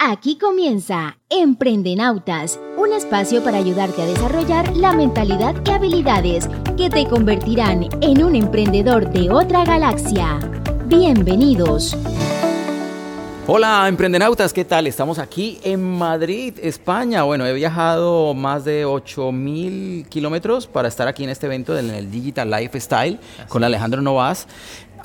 Aquí comienza Emprendenautas, un espacio para ayudarte a desarrollar la mentalidad y habilidades que te convertirán en un emprendedor de otra galaxia. Bienvenidos. Hola emprendenautas, ¿qué tal? Estamos aquí en Madrid, España. Bueno, he viajado más de 8.000 kilómetros para estar aquí en este evento del Digital Lifestyle con Alejandro Novas.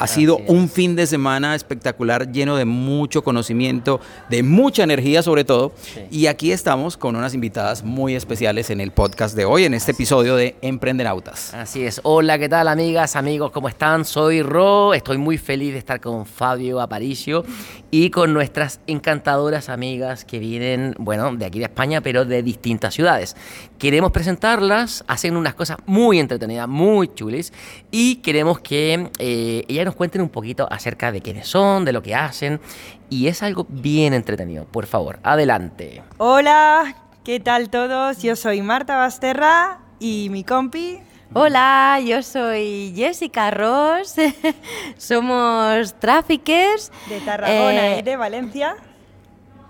Ha sido un fin de semana espectacular, lleno de mucho conocimiento, de mucha energía sobre todo. Y aquí estamos con unas invitadas muy especiales en el podcast de hoy, en este episodio de Emprendenautas. Así es. Hola, ¿qué tal amigas, amigos? ¿Cómo están? Soy Ro. Estoy muy feliz de estar con Fabio Aparicio y con nuestras encantadoras amigas que vienen, bueno, de aquí de España, pero de distintas ciudades. Queremos presentarlas, hacen unas cosas muy entretenidas, muy chulis y queremos que eh, ellas nos cuenten un poquito acerca de quiénes son, de lo que hacen y es algo bien entretenido. Por favor, adelante. Hola, ¿qué tal todos? Yo soy Marta Basterra y mi compi Hola, yo soy Jessica Ross. Somos traffickers. De Tarragona eh, y de Valencia.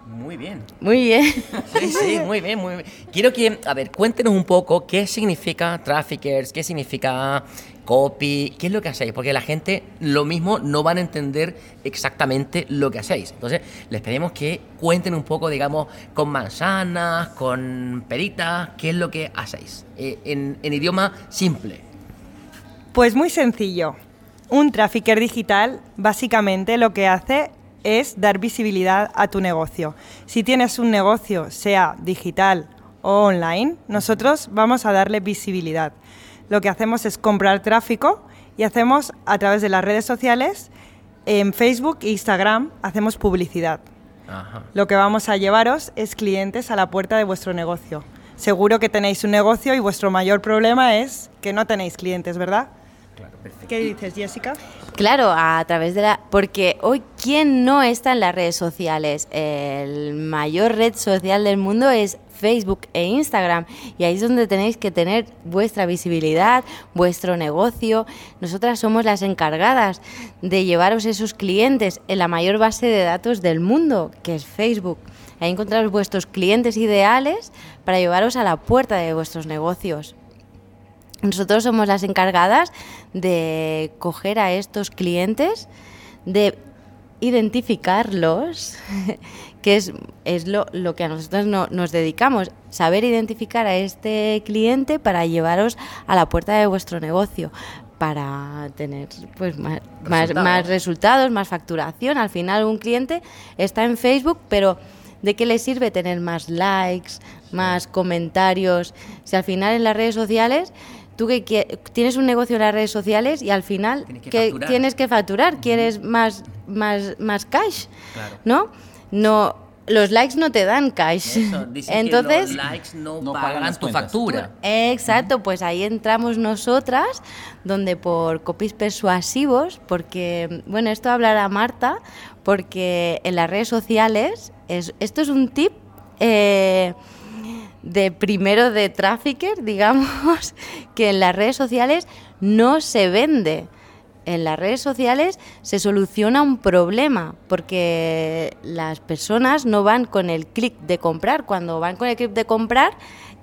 Muy bien. Muy bien. Sí, sí, muy bien, muy bien. Quiero que, a ver, cuéntenos un poco qué significa traffickers, qué significa copy, qué es lo que hacéis, porque la gente lo mismo no van a entender exactamente lo que hacéis. Entonces, les pedimos que cuenten un poco, digamos, con manzanas, con peritas, qué es lo que hacéis, eh, en, en idioma simple. Pues muy sencillo. Un trafficker digital básicamente lo que hace es dar visibilidad a tu negocio. Si tienes un negocio, sea digital o online, nosotros vamos a darle visibilidad lo que hacemos es comprar tráfico y hacemos a través de las redes sociales, en Facebook e Instagram, hacemos publicidad. Lo que vamos a llevaros es clientes a la puerta de vuestro negocio. Seguro que tenéis un negocio y vuestro mayor problema es que no tenéis clientes, ¿verdad? ¿Qué dices, Jessica? Claro, a través de la... Porque hoy, ¿quién no está en las redes sociales? El mayor red social del mundo es Facebook e Instagram. Y ahí es donde tenéis que tener vuestra visibilidad, vuestro negocio. Nosotras somos las encargadas de llevaros esos clientes en la mayor base de datos del mundo, que es Facebook. Ahí encontraros vuestros clientes ideales para llevaros a la puerta de vuestros negocios. Nosotros somos las encargadas de coger a estos clientes, de identificarlos, que es, es lo, lo, que a nosotros no, nos dedicamos, saber identificar a este cliente para llevaros a la puerta de vuestro negocio para tener pues más resultados. más, resultados, más facturación. Al final un cliente está en Facebook, pero ¿de qué le sirve tener más likes, más comentarios? Si al final en las redes sociales tú que tienes un negocio en las redes sociales y al final tienes que, facturar, tienes que facturar quieres más, más, más cash, ¿no? No, los likes no te dan cash. Entonces, los likes no, pagan tu factura. Exacto, pues ahí entramos nosotras, donde por copies persuasivos, porque, bueno, esto hablará Marta, porque en las redes sociales, es, esto es un tip eh, de primero de trafficker, digamos, que en las redes sociales no se vende. En las redes sociales se soluciona un problema, porque las personas no van con el clic de comprar. Cuando van con el clic de comprar,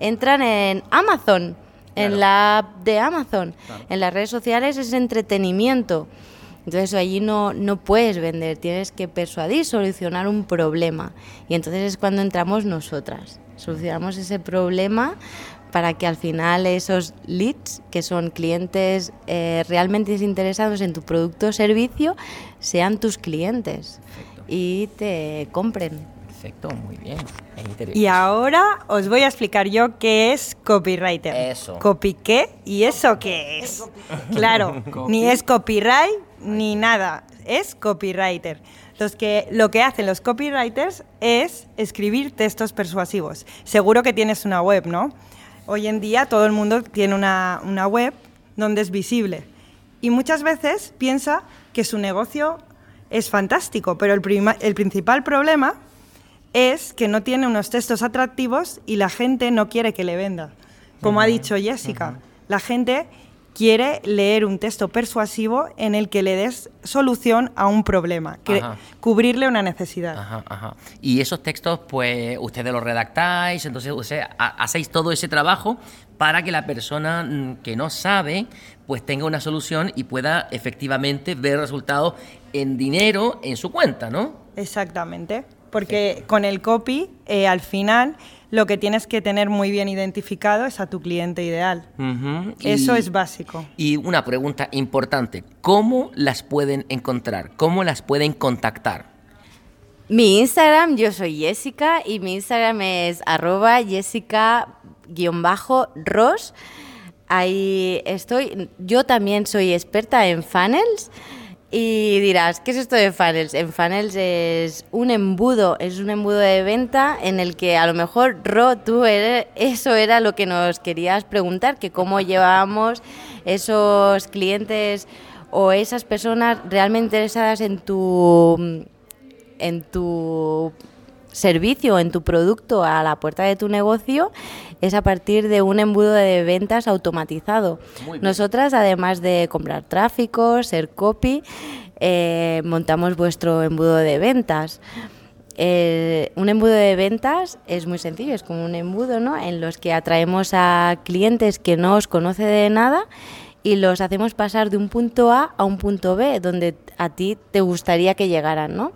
entran en Amazon, en la app de Amazon. En las redes sociales es entretenimiento. Entonces allí no, no puedes vender, tienes que persuadir, solucionar un problema. Y entonces es cuando entramos nosotras solucionamos ese problema para que al final esos leads, que son clientes eh, realmente interesados en tu producto o servicio, sean tus clientes y te compren. Perfecto, muy bien. Y ahora os voy a explicar yo qué es copywriter. Eso. ¿Copy qué? ¿Y eso qué es? Claro, ni es copyright ni nada, es copywriter. Los que, lo que hacen los copywriters es escribir textos persuasivos. Seguro que tienes una web, ¿no? Hoy en día todo el mundo tiene una, una web donde es visible. Y muchas veces piensa que su negocio es fantástico, pero el, el principal problema es que no tiene unos textos atractivos y la gente no quiere que le venda. Como ha dicho Jessica, la gente quiere leer un texto persuasivo en el que le des solución a un problema, que cubrirle una necesidad. Ajá, ajá. Y esos textos, pues ustedes los redactáis, entonces hacéis todo ese trabajo para que la persona mm, que no sabe, pues tenga una solución y pueda efectivamente ver resultados en dinero en su cuenta, ¿no? Exactamente, porque con el copy, eh, al final, lo que tienes que tener muy bien identificado es a tu cliente ideal. Eso y- es básico. Y una pregunta importante, ¿cómo las pueden encontrar? ¿Cómo las pueden contactar? Mi Instagram, yo soy Jessica y mi Instagram es arroba Jessica-ros. Ahí estoy. Yo también soy experta en funnels. Y dirás, ¿qué es esto de funnels? En funnels es un embudo, es un embudo de venta en el que a lo mejor, Ro, tú eres- eso era lo que nos querías preguntar, que cómo llevábamos esos clientes o esas personas realmente interesadas en tu en tu servicio, en tu producto a la puerta de tu negocio, es a partir de un embudo de ventas automatizado. Nosotras, además de comprar tráfico, ser copy, eh, montamos vuestro embudo de ventas. Eh, un embudo de ventas es muy sencillo, es como un embudo, ¿no? En los que atraemos a clientes que no os conoce de nada y los hacemos pasar de un punto A a un punto B, donde a ti te gustaría que llegaran, ¿no?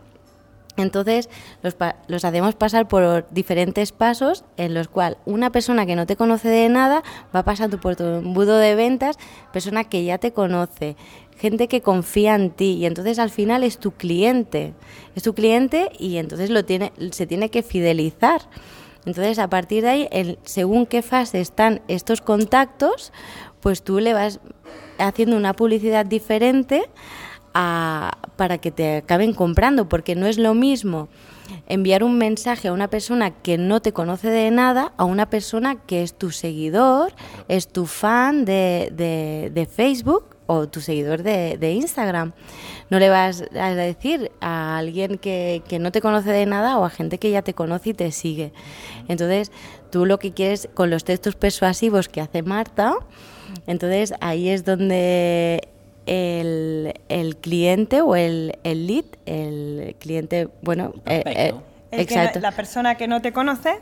Entonces los, hacemos pasar por diferentes pasos en los cuales una persona que no te conoce de nada va pasando por tu embudo de ventas, persona que ya te conoce, gente que confía en ti y entonces al final es tu cliente, es tu cliente y entonces lo tiene, se tiene que fidelizar. Entonces a partir de ahí, el- según qué fase están estos contactos, pues tú le vas haciendo una publicidad diferente para que te acaben comprando, porque no es lo mismo enviar un mensaje a una persona que no te conoce de nada a una persona que es tu seguidor, es tu fan de, de- de Facebook o tu seguidor de, de Instagram. No le vas a decir a alguien que, que no te conoce de nada o a gente que ya te conoce y te sigue. Entonces, tú lo que quieres con los textos persuasivos que hace Marta, entonces ahí es donde el, el cliente o el, el lead, el cliente, bueno, eh. El que exacto. no- la persona que no te conoce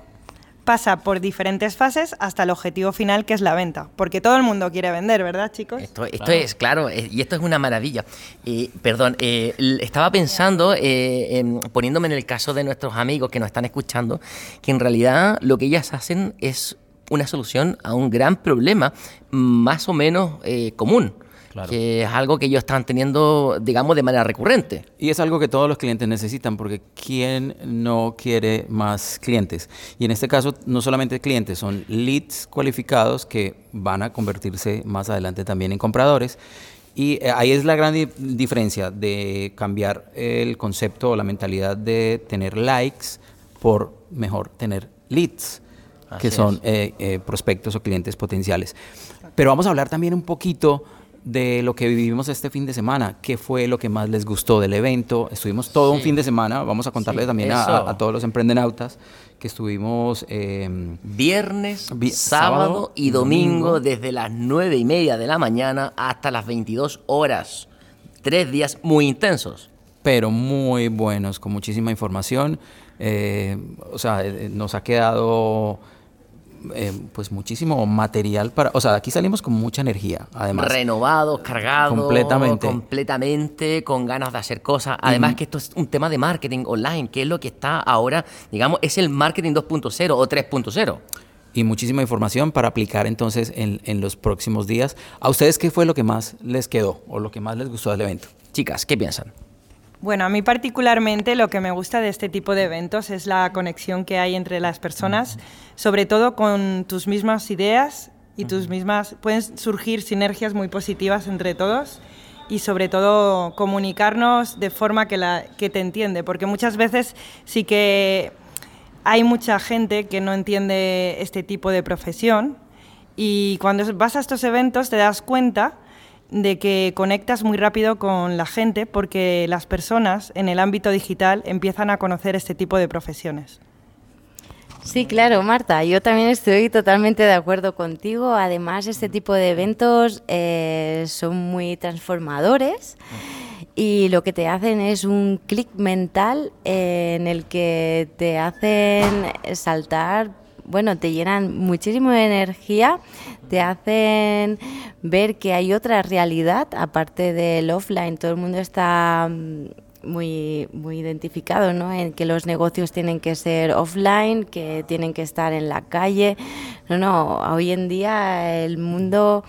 pasa por diferentes fases hasta el objetivo final que es la venta, porque todo el mundo quiere vender, ¿verdad, chicos? Esto, esto es, claro, eh, y esto es una maravilla. Eh, perdón, eh, estaba pensando, eh, en- poniéndome en el caso de nuestros amigos que nos están escuchando, que en realidad lo que ellas hacen es una solución a un gran problema más o menos eh, común, Claro. que es algo que ellos están teniendo, digamos, de manera recurrente. Y es algo que todos los clientes necesitan porque ¿quién no quiere más clientes? Y en este caso no solamente clientes, son leads cualificados que van a convertirse más adelante también en compradores. Y eh, ahí es la gran di- diferencia de cambiar el concepto o la mentalidad de tener likes por mejor tener leads, que Así son es. eh, eh, prospectos o clientes potenciales. Pero vamos a hablar también un poquito de lo que vivimos este fin de semana. ¿Qué fue lo que más les gustó del evento? Estuvimos todo un fin de semana. Vamos a contarle Sí, también a, todos los emprendenautas que estuvimos... eh, Viernes, Vi- sábado, sábado y domingo, domingo. desde las nueve y media de la mañana hasta las 22 horas. Tres días muy intensos. pero muy buenos, con muchísima información. Eh, o sea, eh, nos ha quedado eh, pues muchísimo material para... O sea, aquí salimos con mucha energía, además. renovados, cargados, Completamente. completamente, con ganas de hacer cosas. Además que esto es un tema de marketing online, que es lo que está ahora, digamos, es el marketing 2.0 o 3.0. y muchísima información para aplicar entonces en, en los próximos días. ¿A ustedes qué fue lo que más les quedó o lo que más les gustó del evento? Chicas, ¿qué piensan? Bueno, a mí particularmente lo que me gusta de este tipo de eventos es la conexión que hay entre las personas, sobre todo con tus mismas ideas y tus mismas... Pueden surgir sinergias muy positivas entre todos y sobre todo comunicarnos de forma que, la, que te entiende, porque muchas veces sí que hay mucha gente que no entiende este tipo de profesión y cuando vas a estos eventos te das cuenta de que conectas muy rápido con la gente porque las personas en el ámbito digital empiezan a conocer este tipo de profesiones. Sí, claro, Marta, yo también estoy totalmente de acuerdo contigo. Además, este tipo de eventos eh, son muy transformadores y lo que te hacen es un clic mental en el que te hacen saltar, bueno, te llenan muchísimo de energía, te hacen ver que hay otra realidad aparte del offline. Todo el mundo está mm, muy, muy identificado ¿no? en que los negocios tienen que ser offline, que tienen que estar en la calle. No, no, hoy en día el mundo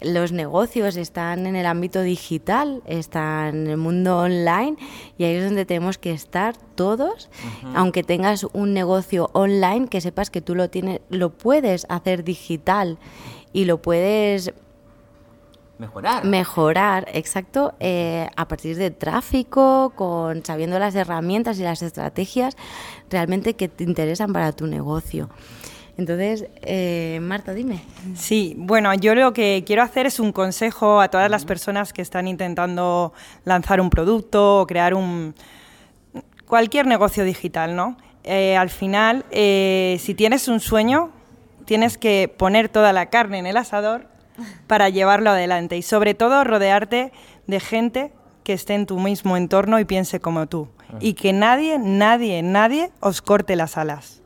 los negocios están en el ámbito digital, están en el mundo online y ahí es donde tenemos que estar todos. Aunque tengas un negocio online, que sepas que tú lo tienes, lo puedes hacer digital y lo puedes Mejorar. mejorar, exacto, eh, a partir de tráfico, con sabiendo las herramientas y las estrategias realmente que te interesan para tu negocio. Entonces, eh, Marta, dime. Sí, bueno, yo lo que quiero hacer es un consejo a todas las personas que están intentando lanzar un producto o crear un cualquier negocio digital, ¿no? Eh, al final, eh, si tienes un sueño, tienes que poner toda la carne en el asador para llevarlo adelante y sobre todo rodearte de gente que esté en tu mismo entorno y piense como tú. Y que nadie, nadie, nadie os corte las alas.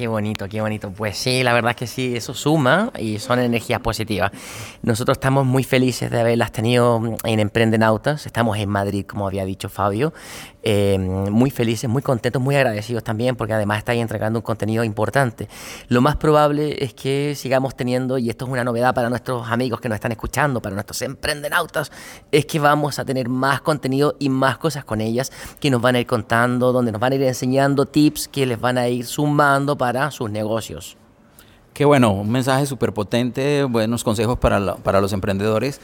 Qué bonito, qué bonito. Pues sí, la verdad es que sí, eso suma y son energías positivas. Nosotros estamos muy felices de haberlas tenido en Emprendenautas. Estamos en Madrid, como había dicho Fabio. Eh, muy felices, muy contentos, muy agradecidos también porque además estáis entregando un contenido importante. Lo más probable es que sigamos teniendo, y esto es una novedad para nuestros amigos que nos están escuchando, para nuestros emprendenautas, es que vamos a tener más contenido y más cosas con ellas que nos van a ir contando, donde nos van a ir enseñando tips que les van a ir sumando para sus negocios. Qué bueno, un mensaje súper potente, buenos consejos para, la- para los emprendedores.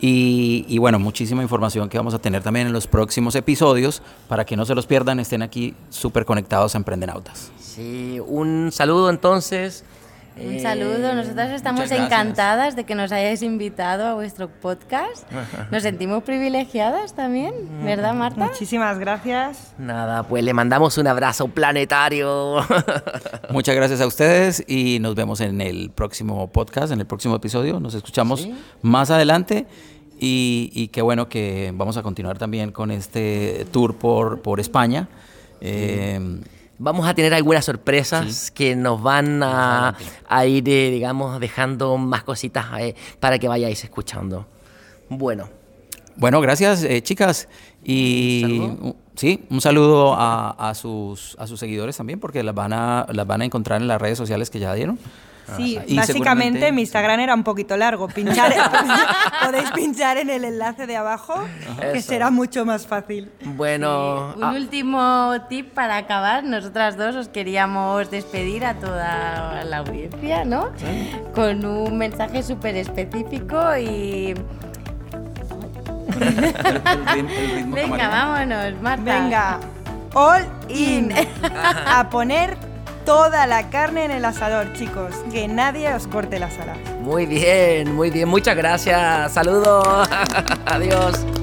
Y, y bueno, muchísima información que vamos a tener también en los próximos episodios. Para que no se los pierdan, estén aquí súper conectados a Emprendenautas. Sí, un saludo entonces. Un Eh, saludo, nosotras estamos muchas gracias. encantadas de que nos hayáis invitado a vuestro podcast. Nos sentimos privilegiadas también, ¿verdad, Marta? Muchísimas gracias. Nada, pues le mandamos un abrazo planetario. Muchas gracias a ustedes y nos vemos en el próximo podcast, en el próximo episodio. Nos escuchamos más adelante. Y, y qué bueno que vamos a continuar también con este tour por, por España. Eh, Vamos a tener algunas sorpresas que nos van a, a ir, eh, digamos, dejando más cositas eh, para que vayáis escuchando. Bueno, Bueno, gracias, eh, chicas. Y ¿Saludo? sí, un saludo a, a sus, a sus seguidores también, porque las van, a, las van a encontrar en las redes sociales que ya dieron. Sí, Y básicamente seguramente- mi Instagram era un poquito largo. Pinchar, podéis pinchar en el enlace de abajo, que será mucho más fácil. bueno. Un ah, último tip para acabar. Nosotras dos os queríamos despedir a toda la audiencia, ¿no? Con un mensaje súper específico y... Venga, vámonos, Marta. Venga, all in. A poner toda la carne en el asador, chicos. Que nadie os corte las alas. muy bien, muy bien. Muchas gracias. Saludos. Adiós.